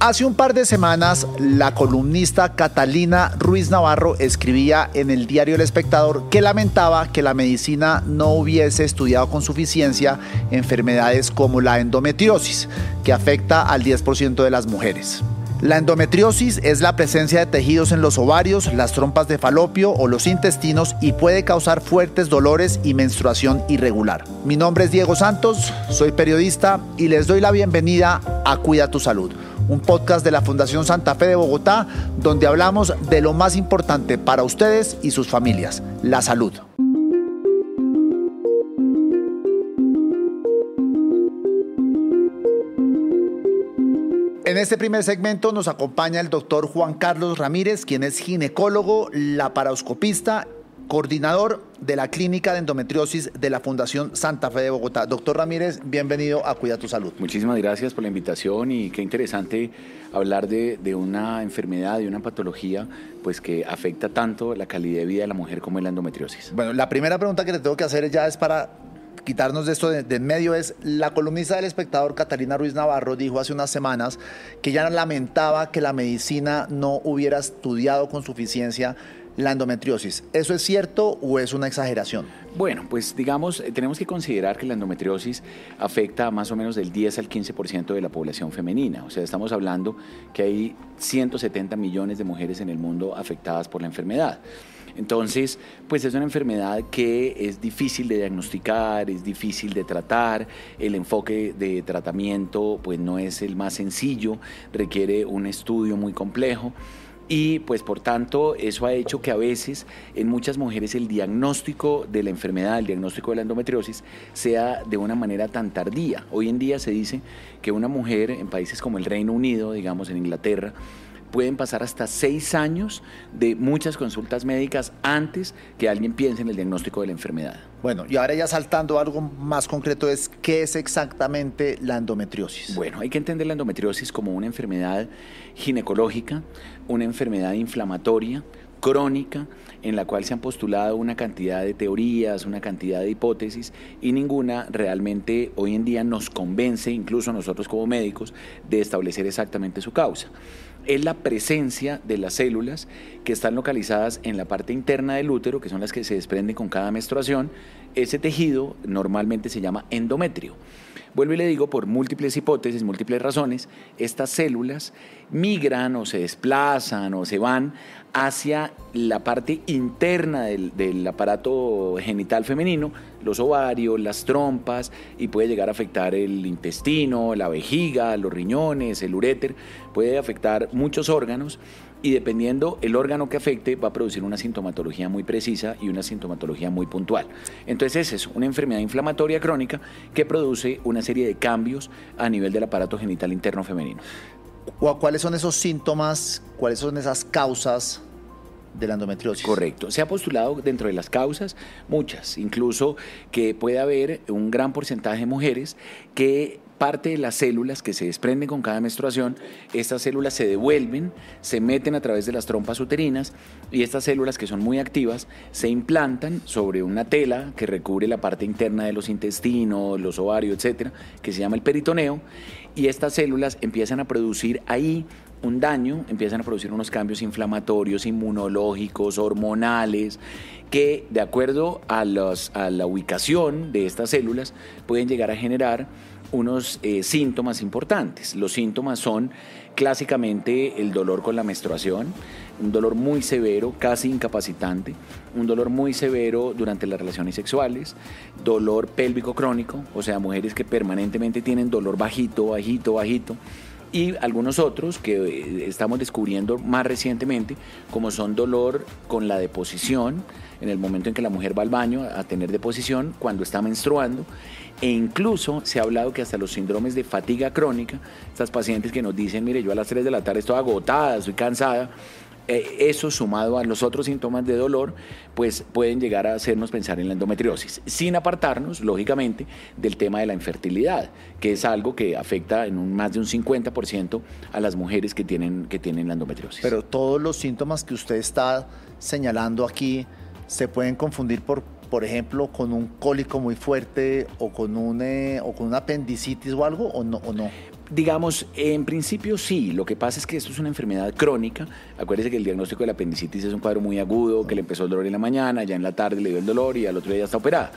Hace un par de semanas, la columnista Catalina Ruiz Navarro escribía en el diario El Espectador que lamentaba que la medicina no hubiese estudiado con suficiencia enfermedades como la endometriosis, que afecta al 10% de las mujeres. La endometriosis es la presencia de tejidos en los ovarios, las trompas de falopio o los intestinos y puede causar fuertes dolores y menstruación irregular. Mi nombre es Diego Santos, soy periodista y les doy la bienvenida a Cuida tu Salud un podcast de la Fundación Santa Fe de Bogotá, donde hablamos de lo más importante para ustedes y sus familias, la salud. En este primer segmento nos acompaña el doctor Juan Carlos Ramírez, quien es ginecólogo, laparoscopista coordinador de la Clínica de Endometriosis de la Fundación Santa Fe de Bogotá. Doctor Ramírez, bienvenido a Cuida tu Salud. Muchísimas gracias por la invitación y qué interesante hablar de, una enfermedad, de una patología pues que afecta tanto la calidad de vida de la mujer como la endometriosis. Bueno, la primera pregunta que le tengo que hacer ya es para quitarnos de esto de, en medio es la columnista del espectador Catalina Ruiz Navarro dijo hace unas semanas que ya lamentaba que la medicina no hubiera estudiado con suficiencia la endometriosis. ¿Eso es cierto o es una exageración? Bueno, pues digamos, eh, tenemos que considerar que la endometriosis afecta a más o menos del 10 al 15% de la población femenina. O sea, estamos hablando que hay 170 millones de mujeres en el mundo afectadas por la enfermedad. Entonces, pues es una enfermedad que es difícil de diagnosticar, es difícil de tratar, el enfoque de tratamiento pues no es el más sencillo, requiere un estudio muy complejo y pues por tanto eso ha hecho que a veces en muchas mujeres el diagnóstico de la enfermedad, el diagnóstico de la endometriosis sea de una manera tan tardía. Hoy en día se dice que una mujer en países como el Reino Unido, digamos en Inglaterra, pueden pasar hasta seis años de muchas consultas médicas antes que alguien piense en el diagnóstico de la enfermedad. Bueno, y ahora ya saltando algo más concreto es, ¿qué es exactamente la endometriosis? Bueno, hay que entender la endometriosis como una enfermedad ginecológica, una enfermedad inflamatoria, crónica, en la cual se han postulado una cantidad de teorías, una cantidad de hipótesis y ninguna realmente hoy en día nos convence, incluso nosotros como médicos, de establecer exactamente su causa es la presencia de las células que están localizadas en la parte interna del útero, que son las que se desprenden con cada menstruación. Ese tejido normalmente se llama endometrio. Vuelvo y le digo, por múltiples hipótesis, múltiples razones, estas células migran o se desplazan o se van hacia la parte interna del, aparato genital femenino, los ovarios, las trompas, y puede llegar a afectar el intestino, la vejiga, los riñones, el uréter, puede afectar muchos órganos y dependiendo el órgano que afecte va a producir una sintomatología muy precisa y una sintomatología muy puntual. Entonces es una enfermedad inflamatoria crónica que produce una serie de cambios a nivel del aparato genital interno femenino. ¿Cuáles son esos síntomas? ¿Cuáles son esas causas de la endometriosis. Correcto. Se ha postulado dentro de las causas muchas, incluso que puede haber un gran porcentaje de mujeres que parte de las células que se desprenden con cada menstruación, estas células se devuelven, se meten a través de las trompas uterinas y estas células que son muy activas se implantan sobre una tela que recubre la parte interna de los intestinos, los ovarios, etcétera, que se llama el peritoneo y estas células empiezan a producir ahí un daño, empiezan a producir unos cambios inflamatorios, inmunológicos, hormonales, que de acuerdo a, a la ubicación de estas células pueden llegar a generar unos eh, síntomas importantes. Los síntomas son clásicamente el dolor con la menstruación, un dolor muy severo, casi incapacitante, un dolor muy severo durante las relaciones sexuales, dolor pélvico crónico, o sea, mujeres que permanentemente tienen dolor bajito, bajito, bajito, y algunos otros que eh, estamos descubriendo más recientemente, como son dolor con la deposición, en el momento en que la mujer va al baño a tener deposición, cuando está menstruando, e incluso se ha hablado que hasta los síndromes de fatiga crónica, estas pacientes que nos dicen, mire, yo a las 3 de la tarde estoy agotada, estoy cansada, eso sumado a los otros síntomas de dolor, pues pueden llegar a hacernos pensar en la endometriosis, sin apartarnos, lógicamente, del tema de la infertilidad, que es algo que afecta en un, más de un 50% a las mujeres que tienen, que tienen la endometriosis. Pero todos los síntomas que usted está señalando aquí se pueden confundir por por ejemplo, con un cólico muy fuerte o con, un, eh, o con una apendicitis o algo, o no, o no? Digamos, en principio sí, lo que pasa es que esto es una enfermedad crónica. Acuérdese que el diagnóstico de la apendicitis es un cuadro muy agudo, que le empezó el dolor en la mañana, ya en la tarde le dio el dolor y al otro día ya está operada.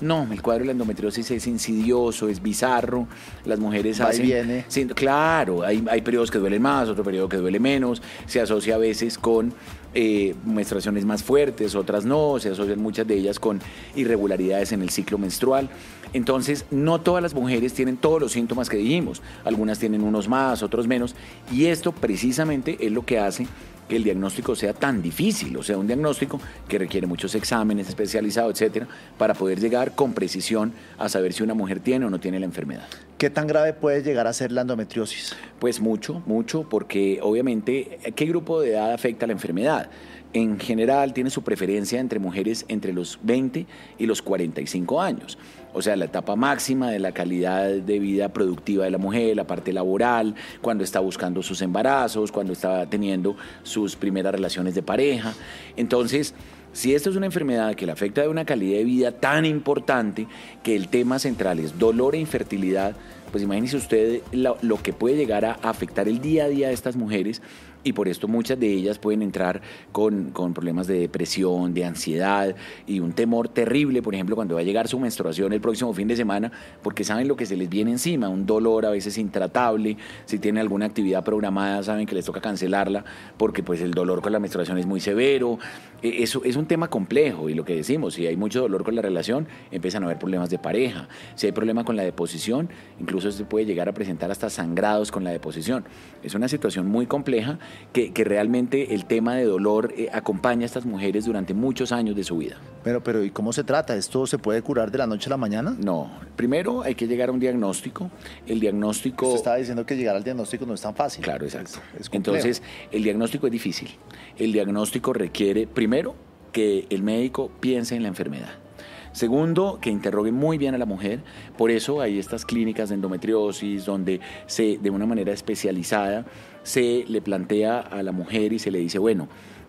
No, el cuadro de la endometriosis es insidioso, es bizarro. Las mujeres Va hacen. viene. Sí, claro, hay, hay periodos que duelen más, otro periodo que duele menos. Se asocia a veces con eh, menstruaciones más fuertes, otras no. Se asocian muchas de ellas con irregularidades en el ciclo menstrual. Entonces, no todas las mujeres tienen todos los síntomas que dijimos. Algunas tienen unos más, otros menos. Y esto precisamente es lo que hace que el diagnóstico sea tan difícil, o sea, un diagnóstico que requiere muchos exámenes especializados, etcétera, para poder llegar con precisión a saber si una mujer tiene o no tiene la enfermedad. ¿Qué tan grave puede llegar a ser la endometriosis? Pues mucho, mucho, porque obviamente, ¿qué grupo de edad afecta la enfermedad? En general tiene su preferencia entre mujeres entre los 20 y los 45 años. O sea, la etapa máxima de la calidad de vida productiva de la mujer, la parte laboral, cuando está buscando sus embarazos, cuando está teniendo sus primeras relaciones de pareja. Entonces, si esto es una enfermedad que le afecta de una calidad de vida tan importante que el tema central es dolor e infertilidad, pues imagínese usted lo, que puede llegar a afectar el día a día de estas mujeres y por esto muchas de ellas pueden entrar con, con, problemas de depresión, de ansiedad y un temor terrible, por ejemplo, cuando va a llegar su menstruación el próximo fin de semana, porque saben lo que se les viene encima, un dolor a veces intratable, si tienen alguna actividad programada saben que les toca cancelarla porque pues el dolor con la menstruación es muy severo, eso es un tema complejo y lo que decimos, si hay mucho dolor con la relación, empiezan a haber problemas de pareja, si hay problema con la deposición, incluso se puede llegar a presentar hasta sangrados con la deposición. Es una situación muy compleja que, que realmente el tema de dolor eh, acompaña a estas mujeres durante muchos años de su vida. Pero, pero, ¿y cómo se trata? ¿Esto se puede curar de la noche a la mañana? No, primero hay que llegar a un diagnóstico. El diagnóstico... Usted estaba diciendo que llegar al diagnóstico no es tan fácil. Claro, exacto. Es, es Entonces, el diagnóstico es difícil. El diagnóstico requiere, primero, que el médico piense en la enfermedad. Segundo, que interrogue muy bien a la mujer. Por eso hay estas clínicas de endometriosis donde se, de una manera especializada se le plantea a la mujer y se le dice, bueno,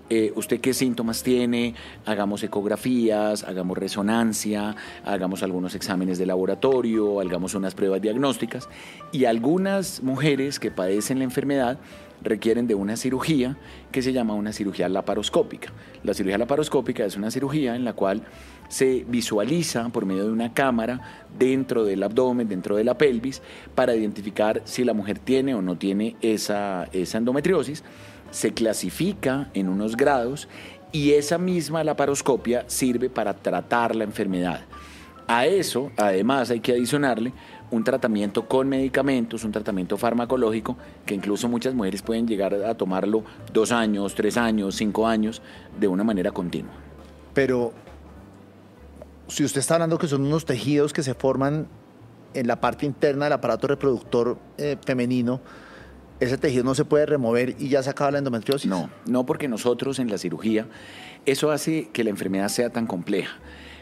eh, ¿usted qué síntomas tiene? Hagamos ecografías, hagamos resonancia, hagamos algunos exámenes de laboratorio, hagamos unas pruebas diagnósticas. Y algunas mujeres que padecen la enfermedad requieren de una cirugía que se llama una cirugía laparoscópica. La cirugía laparoscópica es una cirugía en la cual se visualiza por medio de una cámara dentro del abdomen, dentro de la pelvis, para identificar si la mujer tiene o no tiene esa, esa endometriosis. Se clasifica en unos grados y esa misma laparoscopia sirve para tratar la enfermedad. A eso, además, hay que adicionarle un tratamiento con medicamentos, un tratamiento farmacológico, que incluso muchas mujeres pueden llegar a tomarlo dos años, tres años, cinco años, de una manera continua. Pero si usted está hablando que son unos tejidos que se forman en la parte interna del aparato reproductor eh, femenino, ese tejido no se puede remover y ya se acaba la endometriosis. No, no porque nosotros en la cirugía, eso hace que la enfermedad sea tan compleja.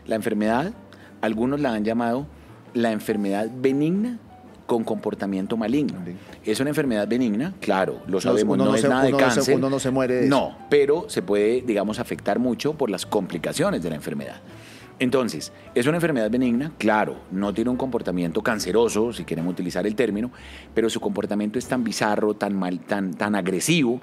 La enfermedad, algunos la han llamado la enfermedad benigna con comportamiento maligno. Es una enfermedad benigna, claro, lo sabemos, no, no, es se, nada de cáncer. No se, uno no se muere de No, pero se puede, digamos, afectar mucho por las complicaciones de la enfermedad. Entonces, ¿es una enfermedad benigna? Claro, no tiene un comportamiento canceroso, si queremos utilizar el término, pero su comportamiento es tan bizarro, tan mal, tan, tan agresivo,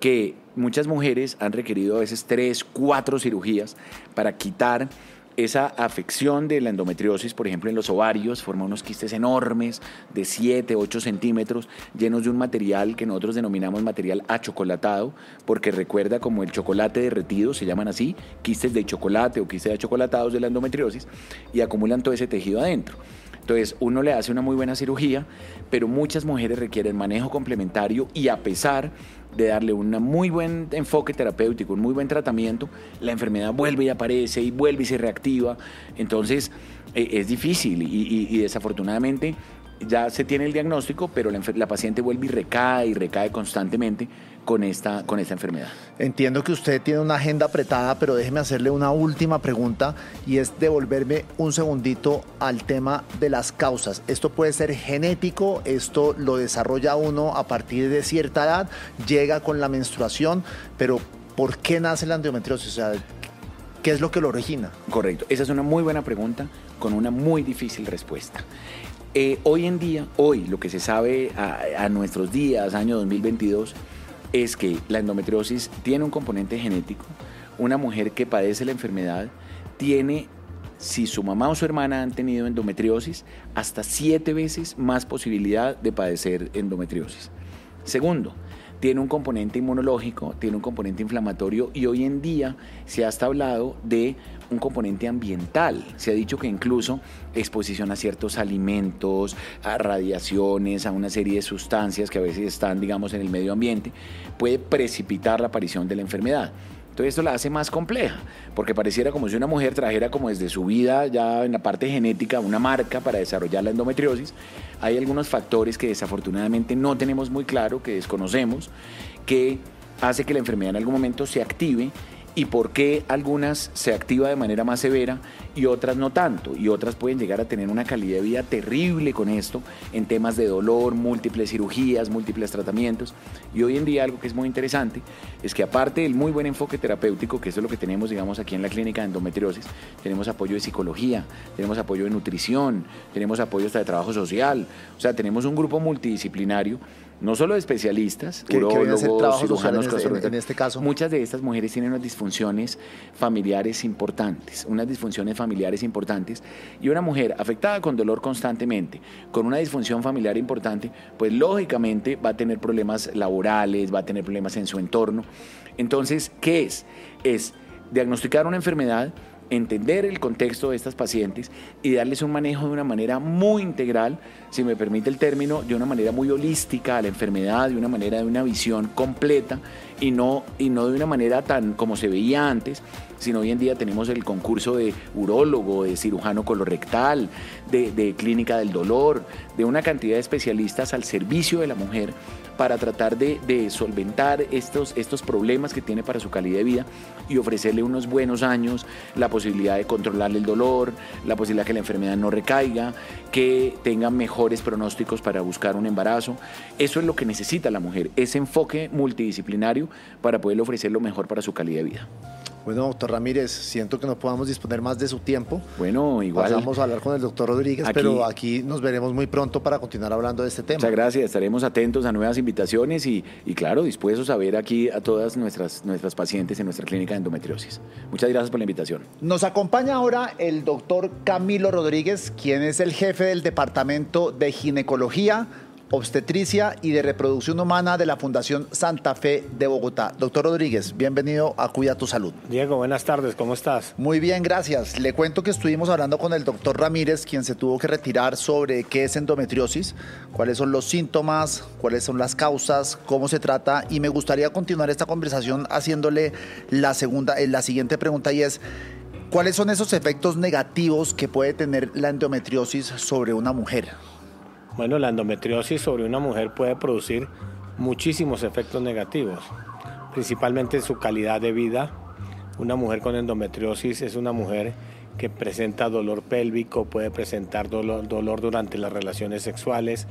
que muchas mujeres han requerido a veces tres, cuatro cirugías para quitar esa afección de la endometriosis, por ejemplo, en los ovarios, forma unos quistes enormes de 7, 8 centímetros, llenos de un material que nosotros denominamos material achocolatado, porque recuerda como el chocolate derretido, se llaman así, quistes de chocolate o quistes achocolatados de la endometriosis, y acumulan todo ese tejido adentro. Entonces, uno le hace una muy buena cirugía, pero muchas mujeres requieren manejo complementario y a pesar de darle un muy buen enfoque terapéutico, un muy buen tratamiento, la enfermedad vuelve y aparece y vuelve y se reactiva. Entonces, eh, es difícil y, y, y, desafortunadamente ya se tiene el diagnóstico, pero la, paciente vuelve y recae y recae constantemente con esta, con esta enfermedad. Entiendo que usted tiene una agenda apretada, pero déjeme hacerle una última pregunta y es devolverme un segundito al tema de las causas. Esto puede ser genético, esto lo desarrolla uno a partir de cierta edad, llega con la menstruación, pero ¿por qué nace la endometriosis? O sea, ¿qué es lo que lo origina? Correcto, esa es una muy buena pregunta con una muy difícil respuesta. Eh, hoy en día, hoy, lo que se sabe a, a nuestros días, año 2022, es que la endometriosis tiene un componente genético. Una mujer que padece la enfermedad tiene si su mamá o su hermana han tenido endometriosis, hasta siete veces más posibilidad de padecer endometriosis. Segundo, tiene un componente inmunológico, tiene un componente inflamatorio y hoy en día se ha hasta hablado de un componente ambiental. Se ha dicho que incluso exposición a ciertos alimentos, a radiaciones, a una serie de sustancias que a veces están, digamos, en el medio ambiente, puede precipitar la aparición de la enfermedad. Entonces esto la hace más compleja, porque pareciera como si una mujer trajera como desde su vida, ya en la parte genética, una marca para desarrollar la endometriosis. Hay algunos factores que desafortunadamente no tenemos muy claro, que desconocemos, que hace que la enfermedad en algún momento se active y por qué algunas se activa de manera más severa y otras no tanto. Y otras pueden llegar a tener una calidad de vida terrible con esto en temas de dolor, múltiples cirugías, múltiples tratamientos. Y hoy en día algo que es muy interesante es que aparte del muy buen enfoque terapéutico, que eso es lo que tenemos, digamos, aquí en la clínica de endometriosis, tenemos apoyo de psicología, tenemos apoyo de nutrición, tenemos apoyo hasta de trabajo social. O sea, tenemos un grupo multidisciplinario no solo de especialistas, que, urólogos, cirujanos, en, en, este caso. Muchas de estas mujeres tienen unas disfunciones familiares importantes, unas disfunciones familiares importantes, y una mujer afectada con dolor constantemente, con una disfunción familiar importante, pues lógicamente va a tener problemas laborales, va a tener problemas en su entorno. Entonces, ¿qué es? Es diagnosticar una enfermedad, entender el contexto de estas pacientes y darles un manejo de una manera muy integral, si me permite el término, de una manera muy holística a la enfermedad, de una manera de una visión completa y no, y no de una manera tan como se veía antes, sino hoy en día tenemos el concurso de urólogo, de cirujano colorectal, de, de clínica del dolor, de una cantidad de especialistas al servicio de la mujer para tratar de, solventar estos, estos problemas que tiene para su calidad de vida y ofrecerle unos buenos años, la posibilidad de controlarle el dolor, la posibilidad que la enfermedad no recaiga, que tenga mejores pronósticos para buscar un embarazo. Eso es lo que necesita la mujer, ese enfoque multidisciplinario para poderle ofrecer lo mejor para su calidad de vida. Bueno, doctor Ramírez, siento que no podamos disponer más de su tiempo. Bueno, igual. Vamos a hablar con el doctor Rodríguez, pero aquí nos veremos muy pronto para continuar hablando de este tema. Muchas gracias, estaremos atentos a nuevas invitaciones y, y, claro, dispuestos a ver aquí a todas nuestras, nuestras pacientes en nuestra clínica de endometriosis. Muchas gracias por la invitación. Nos acompaña ahora el doctor Camilo Rodríguez, quien es el jefe del Departamento de Ginecología obstetricia y de reproducción humana de la Fundación Santa Fe de Bogotá. Doctor Rodríguez, bienvenido a Cuida tu Salud. Diego, buenas tardes, ¿cómo estás? Muy bien, gracias. Le cuento que estuvimos hablando con el doctor Ramírez, quien se tuvo que retirar sobre qué es endometriosis, cuáles son los síntomas, cuáles son las causas, cómo se trata y me gustaría continuar esta conversación haciéndole la segunda, eh, la siguiente pregunta y es ¿cuáles son esos efectos negativos que puede tener la endometriosis sobre una mujer? Bueno, la endometriosis sobre una mujer puede producir muchísimos efectos negativos, principalmente su calidad de vida. Una mujer con endometriosis es una mujer que presenta dolor pélvico, puede presentar dolor, dolor durante las relaciones sexuales,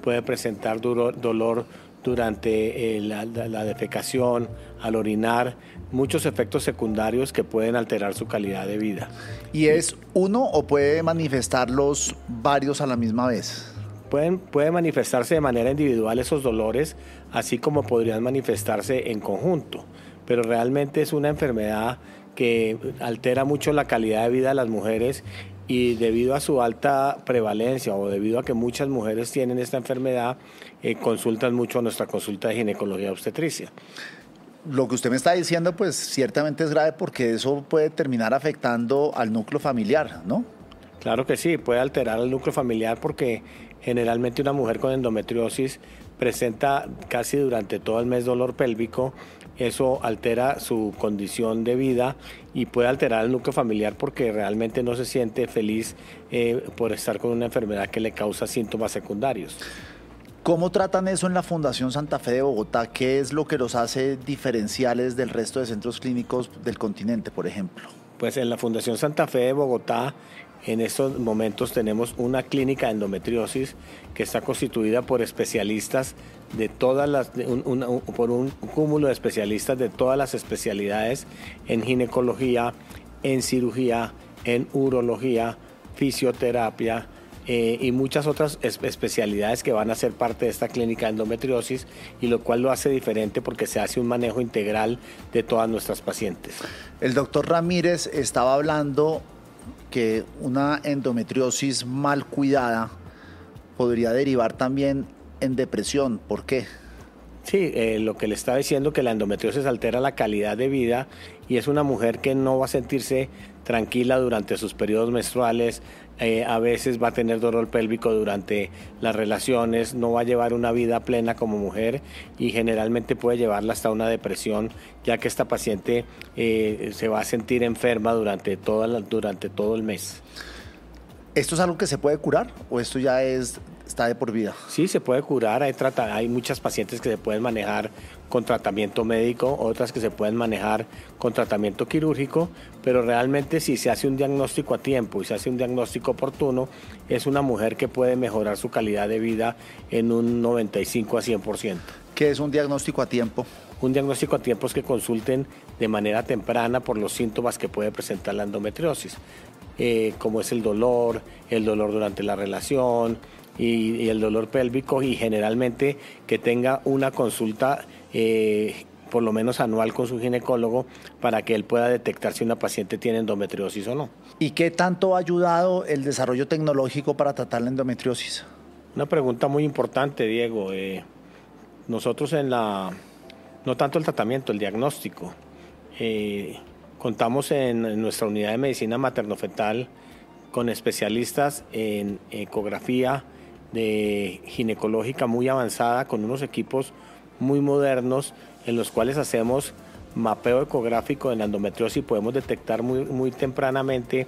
puede presentar dolor, dolor durante eh, la, la, defecación, al orinar, muchos efectos secundarios que pueden alterar su calidad de vida. ¿Y es uno o puede manifestarlos varios a la misma vez? Pueden, puede manifestarse de manera individual esos dolores, así como podrían manifestarse en conjunto, pero realmente es una enfermedad que altera mucho la calidad de vida de las mujeres y debido a su alta prevalencia o debido a que muchas mujeres tienen esta enfermedad, eh, consultan mucho a nuestra consulta de ginecología obstetricia. Lo que usted me está diciendo, pues ciertamente es grave porque eso puede terminar afectando al núcleo familiar, ¿no? Claro que sí, puede alterar al núcleo familiar porque Generalmente una mujer con endometriosis presenta casi durante todo el mes dolor pélvico, eso altera su condición de vida y puede alterar el núcleo familiar porque realmente no se siente feliz eh, por estar con una enfermedad que le causa síntomas secundarios. ¿Cómo tratan eso en la Fundación Santa Fe de Bogotá? ¿Qué es lo que los hace diferenciales del resto de centros clínicos del continente, por ejemplo? Pues en la Fundación Santa Fe de Bogotá en estos momentos tenemos una clínica de endometriosis que está constituida por especialistas de todas las, por un cúmulo de especialistas de todas las especialidades en ginecología, en cirugía, en urología, fisioterapia, eh, y muchas otras especialidades que van a ser parte de esta clínica de endometriosis y lo cual lo hace diferente porque se hace un manejo integral de todas nuestras pacientes. El doctor Ramírez estaba hablando que una endometriosis mal cuidada podría derivar también en depresión. ¿Por qué? Sí, eh, lo que le estaba diciendo que la endometriosis altera la calidad de vida y es una mujer que no va a sentirse tranquila durante sus periodos menstruales, eh, a veces va a tener dolor pélvico durante las relaciones, no va a llevar una vida plena como mujer y generalmente puede llevarla hasta una depresión, ya que esta paciente eh, se va a sentir enferma durante, toda durante todo el mes. ¿Esto es algo que se puede curar o esto ya es está de por vida? Sí, se puede curar. Hay, hay muchas pacientes que se pueden manejar con tratamiento médico, otras que se pueden manejar con tratamiento quirúrgico, pero realmente si se hace un diagnóstico a tiempo y se hace un diagnóstico oportuno, es una mujer que puede mejorar su calidad de vida en un 95 a 100%. ¿Qué es un diagnóstico a tiempo? Un diagnóstico a tiempo es que consulten de manera temprana por los síntomas que puede presentar la endometriosis, eh, como es el dolor, el dolor durante la relación, y, el dolor pélvico y generalmente que tenga una consulta eh, por lo menos anual con su ginecólogo para que él pueda detectar si una paciente tiene endometriosis o no. ¿Y qué tanto ha ayudado el desarrollo tecnológico para tratar la endometriosis? Una pregunta muy importante, Diego. Eh, nosotros en la, no tanto el tratamiento, el diagnóstico, eh, contamos en nuestra unidad de medicina materno-fetal con especialistas en ecografía, de ginecológica muy avanzada con unos equipos muy modernos en los cuales hacemos mapeo ecográfico en la endometriosis y podemos detectar muy, muy tempranamente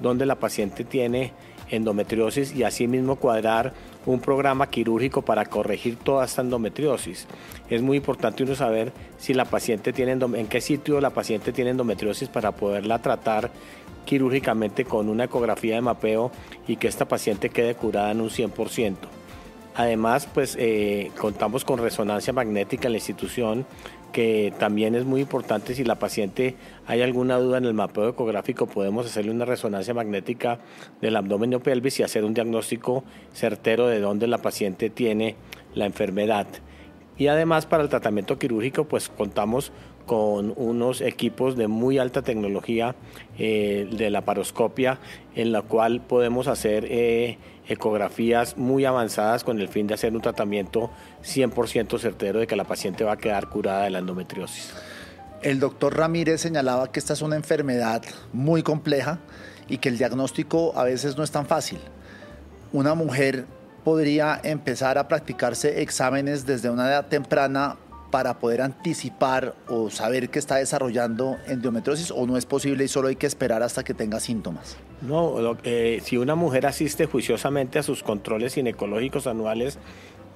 dónde la paciente tiene endometriosis y asimismo cuadrar un programa quirúrgico para corregir toda esta endometriosis. Es muy importante uno saber si la paciente tiene en qué sitio la paciente tiene endometriosis para poderla tratar quirúrgicamente con una ecografía de mapeo y que esta paciente quede curada en un 100%. Además, pues eh, contamos con resonancia magnética en la institución, que también es muy importante si la paciente hay alguna duda en el mapeo ecográfico, podemos hacerle una resonancia magnética del abdomen o pelvis y hacer un diagnóstico certero de dónde la paciente tiene la enfermedad. Y además para el tratamiento quirúrgico, pues contamos con unos equipos de muy alta tecnología eh, de la paroscopia, en la cual podemos hacer eh, ecografías muy avanzadas con el fin de hacer un tratamiento 100% certero de que la paciente va a quedar curada de la endometriosis. El doctor Ramírez señalaba que esta es una enfermedad muy compleja y que el diagnóstico a veces no es tan fácil. Una mujer podría empezar a practicarse exámenes desde una edad temprana para poder anticipar o saber que está desarrollando endometriosis o no es posible y solo hay que esperar hasta que tenga síntomas? No, eh, si una mujer asiste juiciosamente a sus controles ginecológicos anuales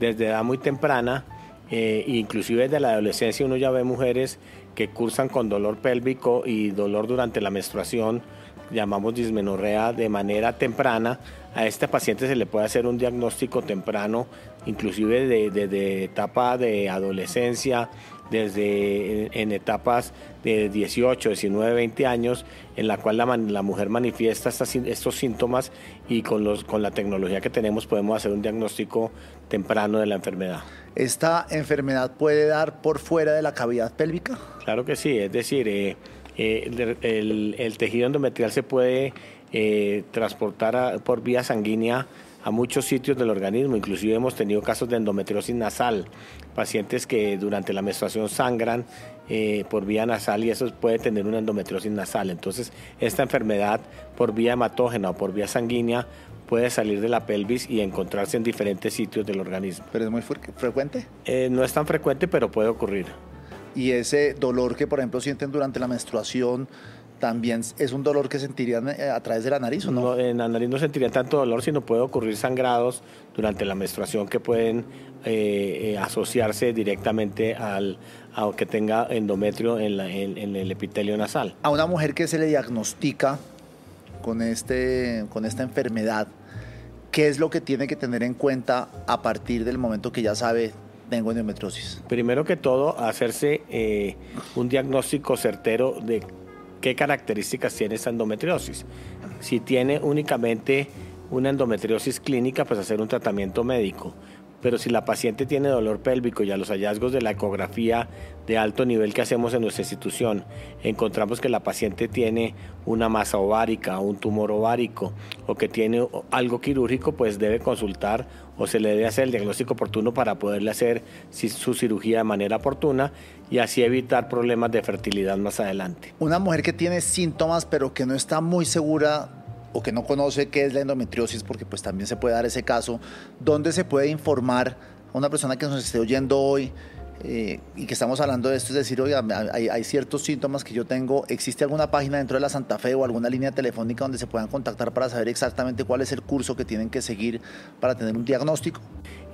desde edad muy temprana, eh, inclusive desde la adolescencia uno ya ve mujeres que cursan con dolor pélvico y dolor durante la menstruación, llamamos dismenorrea de manera temprana, a este paciente se le puede hacer un diagnóstico temprano, inclusive desde de, etapa de adolescencia, desde en, etapas de 18, 19, 20 años, en la cual la, mujer manifiesta estos síntomas y con, los, con la tecnología que tenemos podemos hacer un diagnóstico temprano de la enfermedad. ¿Esta enfermedad puede dar por fuera de la cavidad pélvica? Claro que sí, es decir, eh, eh, el, tejido endometrial se puede eh, transportar por vía sanguínea a muchos sitios del organismo, inclusive hemos tenido casos de endometriosis nasal, pacientes que durante la menstruación sangran eh, por vía nasal y eso puede tener una endometriosis nasal. Entonces, esta enfermedad por vía hematógena o por vía sanguínea puede salir de la pelvis y encontrarse en diferentes sitios del organismo. ¿Pero es muy frecuente? no es tan frecuente, pero puede ocurrir y ese dolor que, por ejemplo, sienten durante la menstruación, también es un dolor que sentirían eh, a través de la nariz, ¿o no? en la nariz no sentirían tanto dolor, sino puede ocurrir sangrados durante la menstruación que pueden eh, eh, asociarse directamente al, a que tenga endometrio en, en, el epitelio nasal. A una mujer que se le diagnostica con, este, con esta enfermedad, ¿qué es lo que tiene que tener en cuenta a partir del momento que ya sabe tengo endometriosis? Primero que todo, hacerse eh, un diagnóstico certero de qué características tiene esta endometriosis. Si tiene únicamente una endometriosis clínica, pues hacer un tratamiento médico pero si la paciente tiene dolor pélvico y a los hallazgos de la ecografía de alto nivel que hacemos en nuestra institución encontramos que la paciente tiene una masa ovárica, un tumor ovárico o que tiene algo quirúrgico, pues debe consultar o se le debe hacer el diagnóstico oportuno para poderle hacer su cirugía de manera oportuna y así evitar problemas de fertilidad más adelante. Una mujer que tiene síntomas pero que no está muy segura o que no conoce qué es la endometriosis, porque pues también se puede dar ese caso, ¿dónde se puede informar a una persona que nos esté oyendo hoy eh, y que estamos hablando de esto? Es decir, oiga, hay, hay, ciertos síntomas que yo tengo, ¿existe alguna página dentro de la Santa Fe o alguna línea telefónica donde se puedan contactar para saber exactamente cuál es el curso que tienen que seguir para tener un diagnóstico?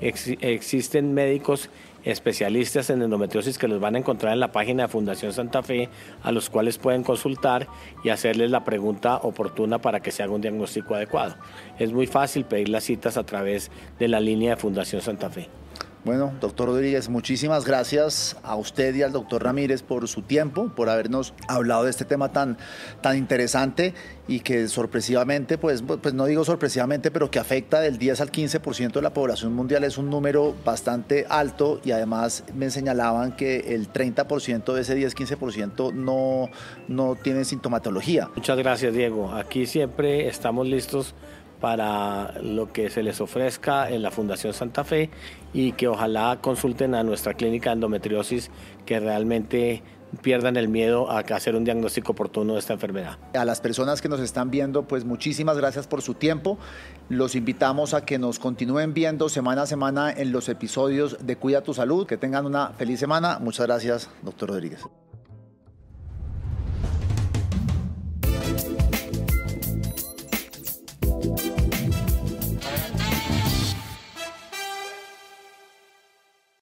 existen médicos especialistas en endometriosis que los van a encontrar en la página de Fundación Santa Fe, a los cuales pueden consultar y hacerles la pregunta oportuna para que se haga un diagnóstico adecuado. Es muy fácil pedir las citas a través de la línea de Fundación Santa Fe. Bueno, doctor Rodríguez, muchísimas gracias a usted y al doctor Ramírez por su tiempo, por habernos hablado de este tema tan, tan interesante y que sorpresivamente, pues, pues no digo sorpresivamente, pero que afecta del 10 al 15% de la población mundial es un número bastante alto y además me señalaban que el 30% de ese 10-15% no, no tiene sintomatología. Muchas gracias, Diego. Aquí siempre estamos listos para lo que se les ofrezca en la Fundación Santa Fe y que ojalá consulten a nuestra clínica de endometriosis que realmente pierdan el miedo a hacer un diagnóstico oportuno de esta enfermedad. A las personas que nos están viendo, pues muchísimas gracias por su tiempo. Los invitamos a que nos continúen viendo semana a semana en los episodios de Cuida tu Salud. Que tengan una feliz semana. Muchas gracias, doctor Rodríguez.